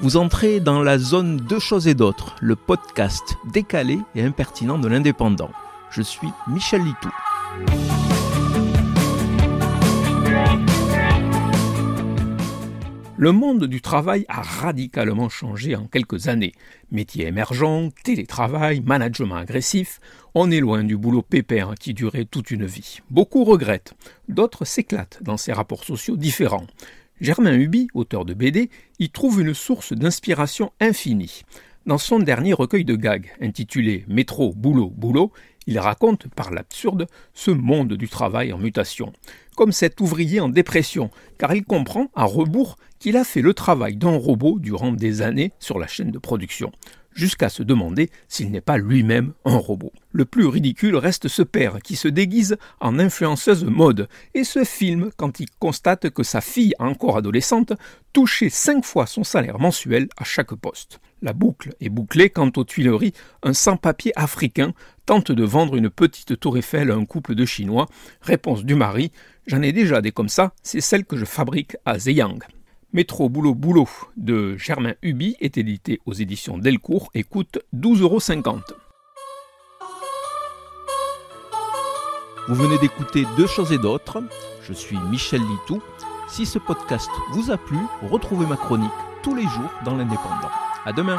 Vous entrez dans la zone Deux choses et d'autres, le podcast décalé et impertinent de l'indépendant. Je suis Michel Litou. Le monde du travail a radicalement changé en quelques années. Métiers émergents, télétravail, management agressif, on est loin du boulot pépère qui durait toute une vie. Beaucoup regrettent, d'autres s'éclatent dans ces rapports sociaux différents. Germain Huby, auteur de BD, y trouve une source d'inspiration infinie. Dans son dernier recueil de gags, intitulé Métro, boulot, boulot, il raconte, par l'absurde, ce monde du travail en mutation, comme cet ouvrier en dépression, car il comprend, à rebours, qu'il a fait le travail d'un robot durant des années sur la chaîne de production jusqu'à se demander s'il n'est pas lui-même un robot. Le plus ridicule reste ce père qui se déguise en influenceuse mode et se filme quand il constate que sa fille encore adolescente touchait cinq fois son salaire mensuel à chaque poste. La boucle est bouclée quand aux Tuileries, un sans-papier africain tente de vendre une petite tour Eiffel à un couple de Chinois. Réponse du mari J'en ai déjà des comme ça, c'est celle que je fabrique à Zeyang. Métro Boulot Boulot de Germain Huby est édité aux éditions Delcourt et coûte 12,50 euros. Vous venez d'écouter Deux choses et d'autres. Je suis Michel Litou. Si ce podcast vous a plu, retrouvez ma chronique tous les jours dans l'Indépendant. À demain!